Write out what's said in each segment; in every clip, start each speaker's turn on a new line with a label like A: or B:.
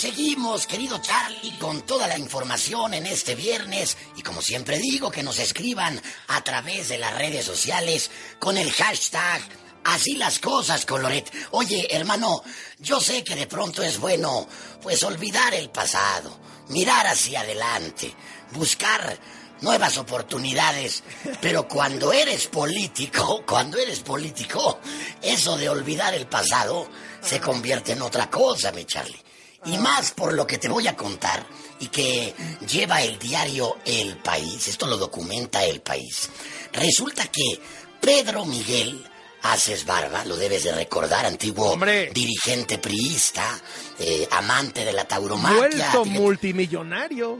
A: seguimos, querido Charlie, con toda la información en este viernes. Y como siempre digo, que nos escriban a través de las redes sociales con el hashtag Así las cosas, Coloret. Oye, hermano, yo sé que de pronto es bueno, pues olvidar el pasado, mirar hacia adelante, buscar nuevas oportunidades. Pero cuando eres político, cuando eres político, eso de olvidar el pasado se convierte en otra cosa, mi Charlie. Y más por lo que te voy a contar y que lleva el diario El País, esto lo documenta El País. Resulta que Pedro Miguel Haces Barba, lo debes de recordar, antiguo dirigente priista, eh, amante de la tauromaquia.
B: Vuelto multimillonario.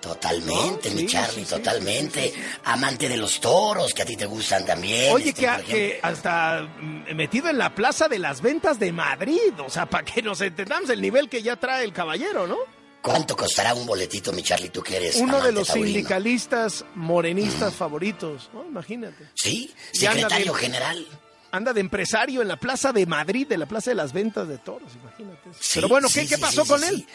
A: Totalmente, mi Charlie, totalmente. Amante de los toros, que a ti te gustan también.
B: Oye, este, que, hasta mm, metido en la plaza de las ventas de Madrid, o sea, para que nos entendamos el nivel que ya trae el caballero, ¿no?
A: ¿Cuánto costará un boletito, mi Charlie, tú que eres
B: Uno de los sindicalistas morenistas favoritos, ¿no? Imagínate.
A: Sí, secretario general
B: anda de empresario en la Plaza de Madrid, de la Plaza de las Ventas de Toros, imagínate. Pero bueno, ¿qué, ¿qué pasó con él?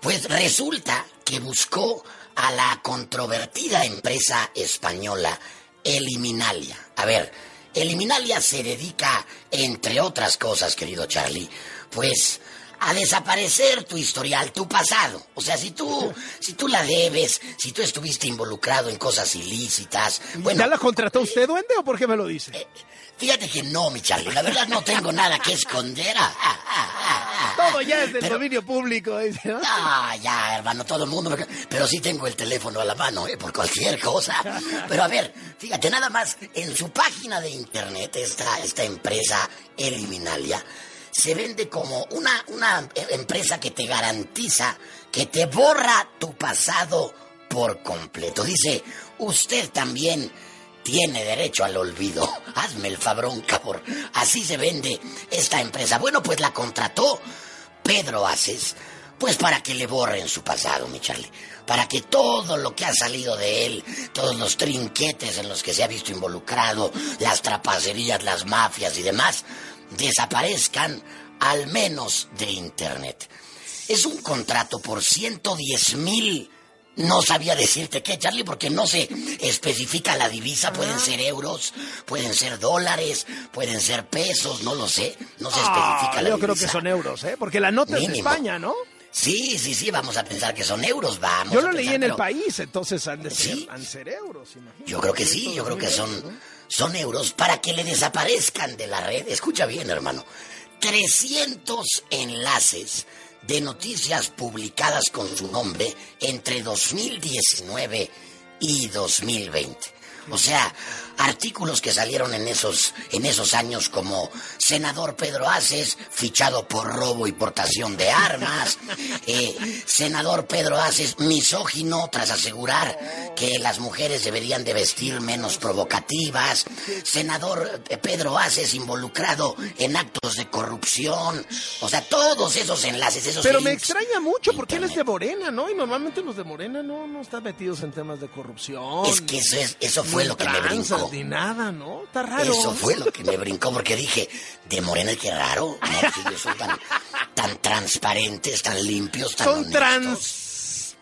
A: Pues resulta que buscó a la controvertida empresa española Eliminalia. A ver, Eliminalia se dedica, entre otras cosas, querido Charlie, pues a desaparecer tu historial, tu pasado. O sea, si tú, si tú la debes, si tú estuviste involucrado en cosas ilícitas, bueno.
B: ¿Ya la contrató usted, duende, o por qué me lo dice? Eh,
A: fíjate que no, mi Charlie. La verdad no tengo nada que esconder. Ah, ah,
B: ah, todo ya es del dominio público, ¿no?
A: Ah, ya, hermano, todo el mundo. Pero sí tengo el teléfono a la mano, ¿eh? Por cualquier cosa. Pero a ver, fíjate, nada más, en su página de internet, esta, esta empresa Eliminalia se vende como una, una empresa que te garantiza que te borra tu pasado por completo. Dice, usted también tiene derecho al olvido. Hazme el fabrón, cabrón. Así se vende esta empresa. Bueno, pues la contrató Pedro Aces, pues para que le borren su pasado, mi Charlie. Para que todo lo que ha salido de él, todos los trinquetes en los que se ha visto involucrado, las trapacerías, las mafias y demás, desaparezcan al menos de Internet. Es un contrato por 110 mil. No sabía decirte qué, Charlie, porque no se especifica la divisa. Pueden ah. ser euros, pueden ser dólares, pueden ser pesos, no lo sé. No se especifica ah, la divisa.
B: Yo creo que son euros, ¿eh? Porque la nota es de España, ¿no?
A: Sí, sí, sí, vamos a pensar que son euros, vamos.
B: Yo lo leí en el país, entonces han de ser, euros,
A: Yo creo que sí, yo creo que son, son euros para que le desaparezcan de la red. Escucha bien, hermano. 300 enlaces de noticias publicadas con su nombre entre 2019 y 2020. O sea, artículos que salieron en esos, en esos años como senador Pedro Aces, fichado por robo y portación de armas, eh, senador Pedro Aces, misógino tras asegurar que las mujeres deberían de vestir menos provocativas, senador Pedro Aces involucrado en actos de corrupción, o sea, todos esos enlaces, esos
B: Pero me extraña mucho porque él es de Morena, ¿no? Y normalmente los de Morena no, no están metidos en temas de corrupción.
A: Es que eso, es, eso fue lo que me brincó.
B: Ni nada, ¿no? Está raro.
A: Eso fue lo que me brincó porque dije, de Morena qué raro. No, ellos son tan, tan transparentes, tan limpios, tan
B: Son transparentes.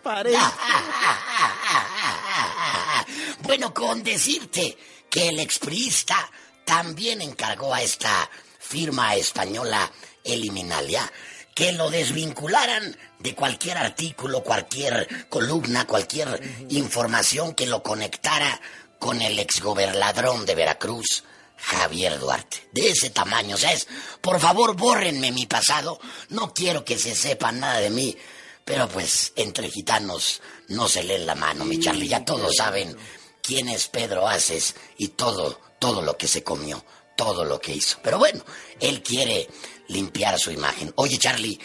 A: bueno, con decirte que el expriista también encargó a esta firma española Eliminalia que lo desvincularan de cualquier artículo, cualquier columna, cualquier información que lo conectara con el exgobernador de Veracruz, Javier Duarte. De ese tamaño, ¿sabes? Por favor, bórrenme mi pasado. No quiero que se sepa nada de mí. Pero pues, entre gitanos no se leen la mano, mi Charlie. Ya todos saben quién es Pedro Aces y todo, todo lo que se comió, todo lo que hizo. Pero bueno, él quiere limpiar su imagen. Oye, Charlie,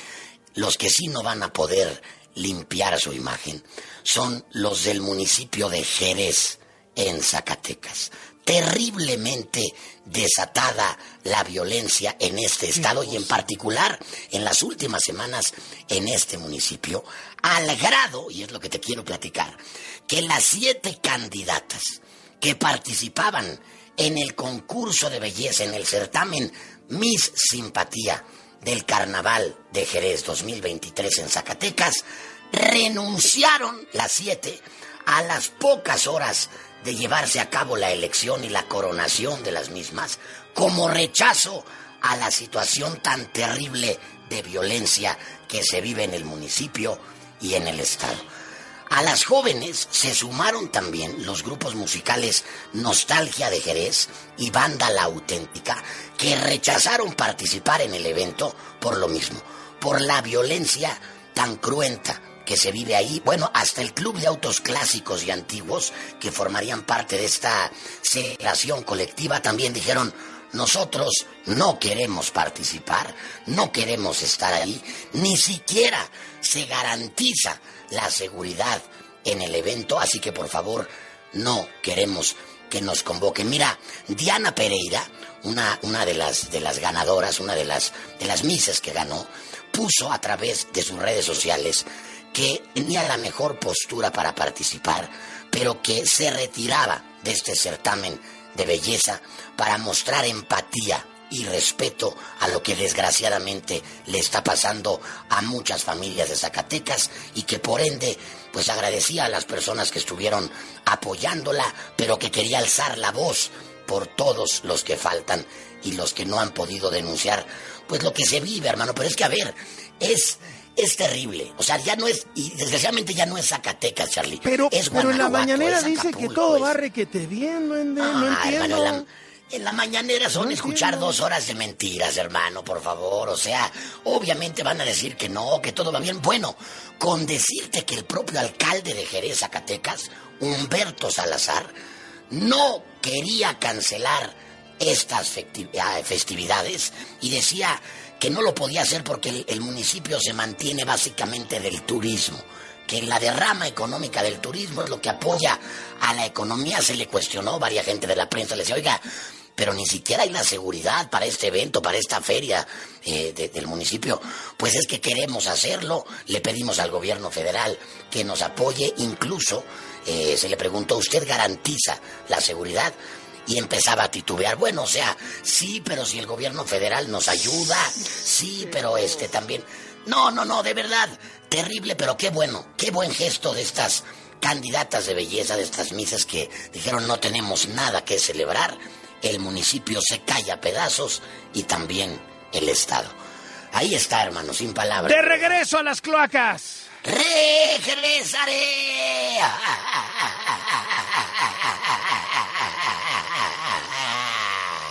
A: los que sí no van a poder limpiar su imagen son los del municipio de Jerez en Zacatecas. Terriblemente desatada la violencia en este estado y en particular en las últimas semanas en este municipio, al grado, y es lo que te quiero platicar, que las siete candidatas que participaban en el concurso de belleza, en el certamen Miss Simpatía del Carnaval de Jerez 2023 en Zacatecas renunciaron las siete a las pocas horas de llevarse a cabo la elección y la coronación de las mismas como rechazo a la situación tan terrible de violencia que se vive en el municipio y en el estado. A las jóvenes se sumaron también los grupos musicales Nostalgia de Jerez y Banda La Auténtica, que rechazaron participar en el evento por lo mismo, por la violencia tan cruenta que se vive ahí. Bueno, hasta el Club de Autos Clásicos y Antiguos, que formarían parte de esta celebración colectiva, también dijeron, nosotros no queremos participar, no queremos estar ahí, ni siquiera se garantiza la seguridad en el evento, así que por favor no queremos que nos convoquen. Mira, Diana Pereira, una, una de, las, de las ganadoras, una de las, de las mises que ganó, puso a través de sus redes sociales que tenía la mejor postura para participar, pero que se retiraba de este certamen de belleza para mostrar empatía y respeto a lo que desgraciadamente le está pasando a muchas familias de Zacatecas y que por ende pues agradecía a las personas que estuvieron apoyándola, pero que quería alzar la voz por todos los que faltan y los que no han podido denunciar pues lo que se vive, hermano, pero es que a ver, es es terrible. O sea, ya no es, y desgraciadamente ya no es Zacatecas, Charlie.
B: Pero,
A: es
B: pero en la mañanera
A: es
B: dice que todo
A: es-
B: va requete bien, no, no
A: Ah,
B: entiendo.
A: hermano, en la, en la mañanera son
B: No
A: escuchar
B: entiendo.
A: dos horas de mentiras, hermano, por favor. O sea, obviamente van a decir que no, que todo va bien. Bueno, con decirte que el propio alcalde de Jerez, Zacatecas, Humberto Salazar, no quería cancelar estas ah, festividades y decía que no lo podía hacer porque el, municipio se mantiene básicamente del turismo que la derrama económica del turismo es lo que apoya a la economía. Se le cuestionó, varias gente de la prensa le decía, oiga, pero ni siquiera hay la seguridad para este evento, para esta feria eh, de- del municipio. Pues es que queremos hacerlo, le pedimos al gobierno federal que nos apoye, incluso eh, se le preguntó, ¿usted garantiza la seguridad? Y empezaba a titubear, bueno, o sea, sí, pero si el gobierno federal nos ayuda, sí, pero este también. No, no, no, de verdad, terrible, pero qué bueno, qué buen gesto de estas candidatas de belleza, de estas misas que dijeron no tenemos nada que celebrar, el municipio se calla a pedazos y también el Estado. Ahí está, hermano, sin palabras.
B: De regreso a las cloacas.
A: Regresaré.